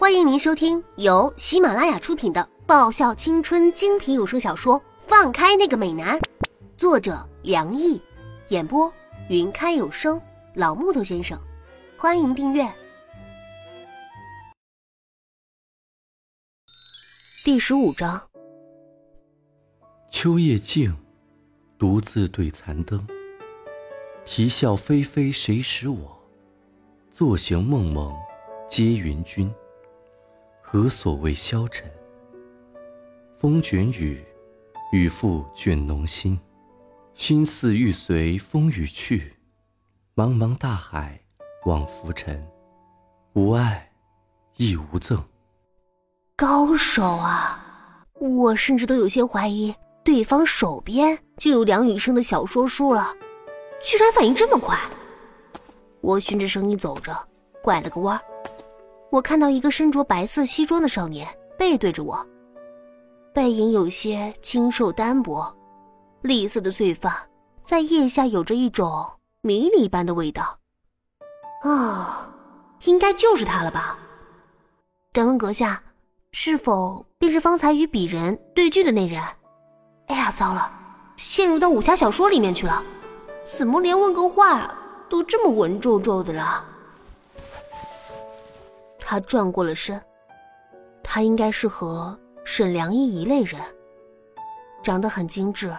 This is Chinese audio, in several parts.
欢迎您收听由喜马拉雅出品的爆笑青春精品有声小说《放开那个美男》，作者梁毅，演播云开有声老木头先生。欢迎订阅。第十五章。秋夜静，独自对残灯。啼笑非非谁识我？坐行梦梦皆云君。何所谓消沉？风卷雨，雨复卷浓心。心似欲随风雨去，茫茫大海望浮沉。无爱，亦无赠。高手啊！我甚至都有些怀疑，对方手边就有梁羽生的小说书了，居然反应这么快。我循着声音走着，拐了个弯。我看到一个身着白色西装的少年背对着我，背影有些清瘦单薄，栗色的碎发在腋下有着一种迷离般的味道。啊，应该就是他了吧？敢问阁下，是否便是方才与鄙人对句的那人？哎呀，糟了，陷入到武侠小说里面去了，怎么连问个话都这么文绉绉的了？他转过了身，他应该是和沈良一一类人，长得很精致，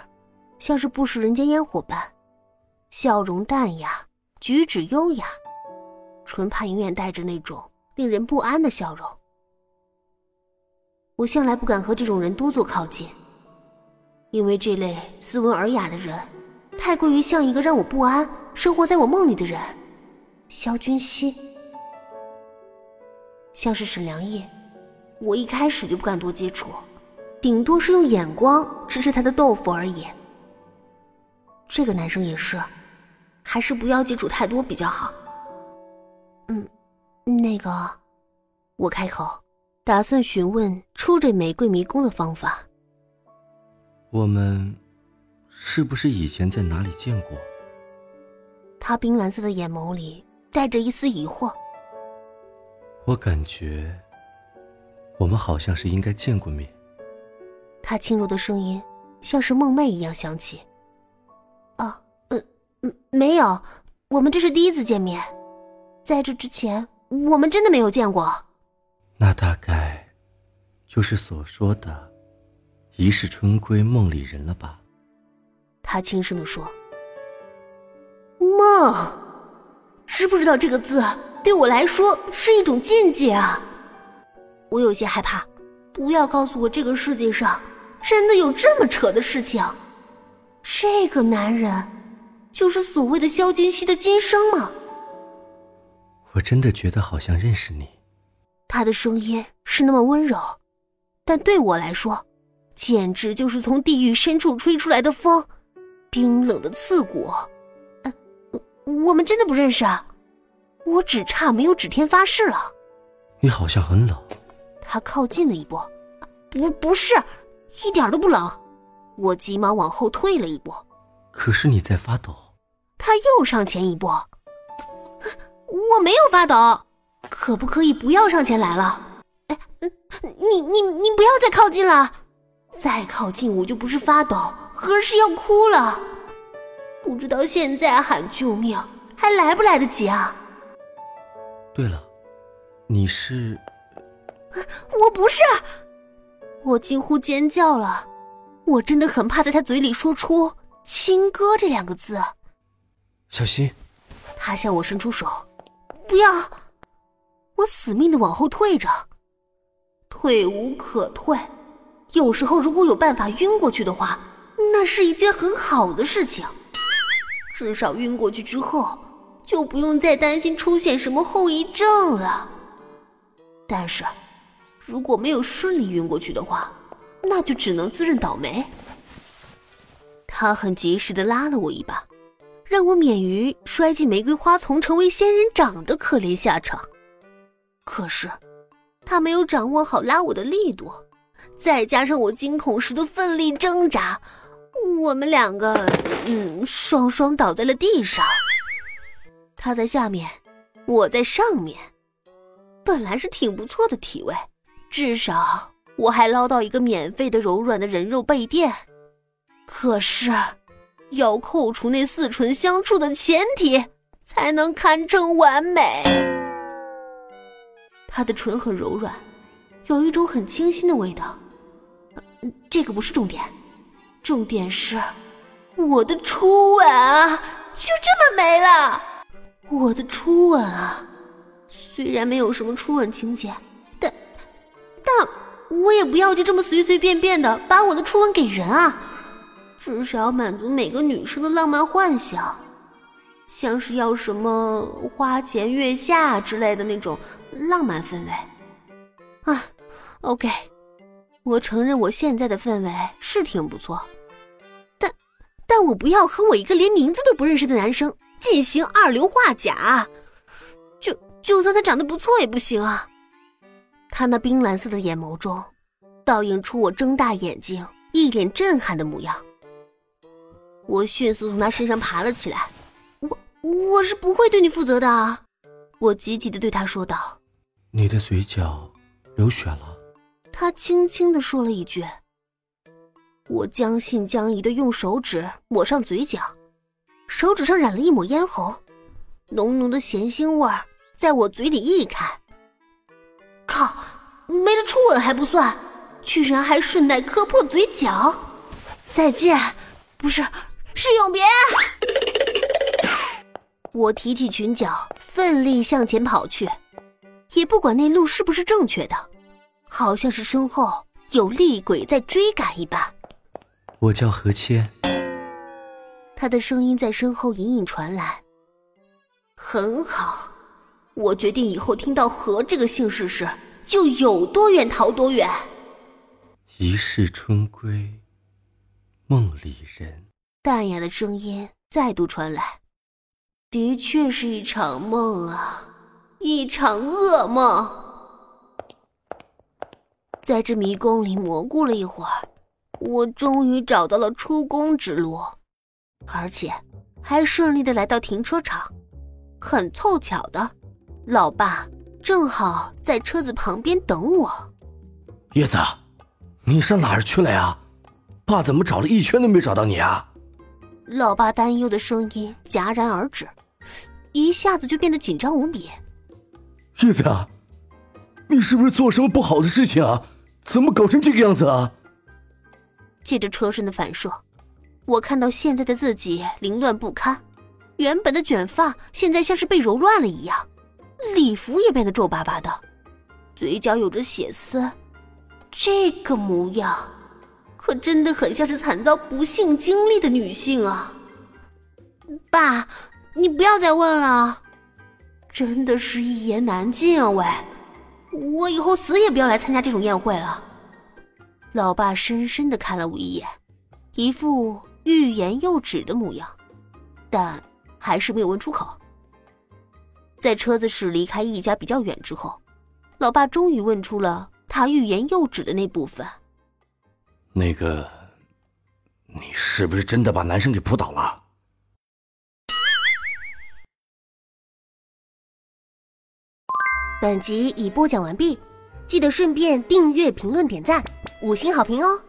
像是不食人间烟火般，笑容淡雅，举止优雅，唇畔永远带着那种令人不安的笑容。我向来不敢和这种人多做靠近，因为这类斯文尔雅的人，太过于像一个让我不安、生活在我梦里的人——萧君熙。像是沈良义，我一开始就不敢多接触，顶多是用眼光吃吃他的豆腐而已。这个男生也是，还是不要接触太多比较好。嗯，那个，我开口，打算询问出这玫瑰迷宫的方法。我们是不是以前在哪里见过？他冰蓝色的眼眸里带着一丝疑惑。我感觉，我们好像是应该见过面。他轻柔的声音像是梦寐一样响起。啊，呃，没有，我们这是第一次见面，在这之前我们真的没有见过。那大概就是所说的“一世春归梦里人”了吧？他轻声的说：“梦，知不知道这个字？”对我来说是一种境界啊！我有些害怕，不要告诉我这个世界上真的有这么扯的事情。这个男人就是所谓的萧金熙的今生吗？我真的觉得好像认识你。他的声音是那么温柔，但对我来说，简直就是从地狱深处吹出来的风，冰冷的刺骨。嗯，我们真的不认识啊？我只差没有指天发誓了。你好像很冷。他靠近了一步，不，不是，一点都不冷。我急忙往后退了一步。可是你在发抖。他又上前一步。我没有发抖。可不可以不要上前来了？哎，你你你不要再靠近了。再靠近我就不是发抖，而是要哭了。不知道现在喊救命还来不来得及啊？对了，你是？我不是！我几乎尖叫了，我真的很怕在他嘴里说出“亲哥”这两个字。小心！他向我伸出手，不要！我死命的往后退着，退无可退。有时候如果有办法晕过去的话，那是一件很好的事情，至少晕过去之后。就不用再担心出现什么后遗症了。但是，如果没有顺利晕过去的话，那就只能自认倒霉。他很及时的拉了我一把，让我免于摔进玫瑰花丛成为仙人掌的可怜下场。可是，他没有掌握好拉我的力度，再加上我惊恐时的奋力挣扎，我们两个，嗯，双双倒在了地上。他在下面，我在上面。本来是挺不错的体位，至少我还捞到一个免费的柔软的人肉背垫。可是，要扣除那四唇相触的前提，才能堪称完美。他的唇很柔软，有一种很清新的味道。这个不是重点，重点是我的初吻啊，就这么没了。我的初吻啊，虽然没有什么初吻情节，但但我也不要就这么随随便便的把我的初吻给人啊，至少要满足每个女生的浪漫幻想，像是要什么花前月下之类的那种浪漫氛围。啊，OK，我承认我现在的氛围是挺不错，但但我不要和我一个连名字都不认识的男生。进行二硫化钾，就就算他长得不错也不行啊！他那冰蓝色的眼眸中，倒映出我睁大眼睛、一脸震撼的模样。我迅速从他身上爬了起来，我我是不会对你负责的啊！我急急的对他说道：“你的嘴角流血了。”他轻轻的说了一句。我将信将疑的用手指抹上嘴角。手指上染了一抹嫣红，浓浓的咸腥味儿在我嘴里溢开。靠，没了初吻还不算，居然还顺带磕破嘴角！再见，不是，是永别！我提起裙角，奋力向前跑去，也不管那路是不是正确的，好像是身后有厉鬼在追赶一般。我叫何谦。他的声音在身后隐隐传来。很好，我决定以后听到“和”这个姓氏时，就有多远逃多远。一世春归，梦里人。淡雅的声音再度传来。的确是一场梦啊，一场噩梦。在这迷宫里蘑菇了一会儿，我终于找到了出宫之路。而且还顺利的来到停车场，很凑巧的，老爸正好在车子旁边等我。叶子，你上哪儿去了呀？爸怎么找了一圈都没找到你啊？老爸担忧的声音戛然而止，一下子就变得紧张无比。叶子，你是不是做什么不好的事情啊？怎么搞成这个样子啊？借着车身的反射。我看到现在的自己凌乱不堪，原本的卷发现在像是被揉乱了一样，礼服也变得皱巴巴的，嘴角有着血丝，这个模样，可真的很像是惨遭不幸经历的女性啊！爸，你不要再问了，真的是一言难尽啊！喂，我以后死也不要来参加这种宴会了。老爸深深的看了我一眼，一副。欲言又止的模样，但还是没有问出口。在车子驶离开一家比较远之后，老爸终于问出了他欲言又止的那部分：“那个，你是不是真的把男生给扑倒了？”本集已播讲完毕，记得顺便订阅、评论、点赞、五星好评哦！